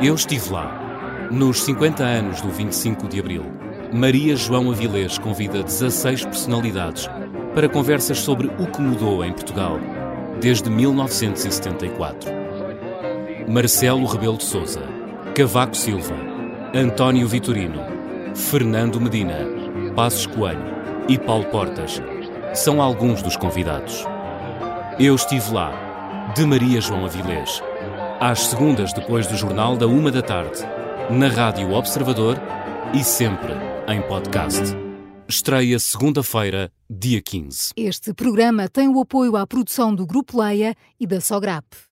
Eu estive lá. Nos 50 anos do 25 de Abril, Maria João Avilés convida 16 personalidades para conversas sobre o que mudou em Portugal desde 1974. Marcelo Rebelo de Souza, Cavaco Silva, António Vitorino, Fernando Medina, Passos Coelho e Paulo Portas são alguns dos convidados. Eu estive lá, de Maria João Avilés, às segundas depois do jornal da uma da tarde, na Rádio Observador e sempre em podcast. Estreia segunda-feira, dia 15. Este programa tem o apoio à produção do Grupo Leia e da Sograp.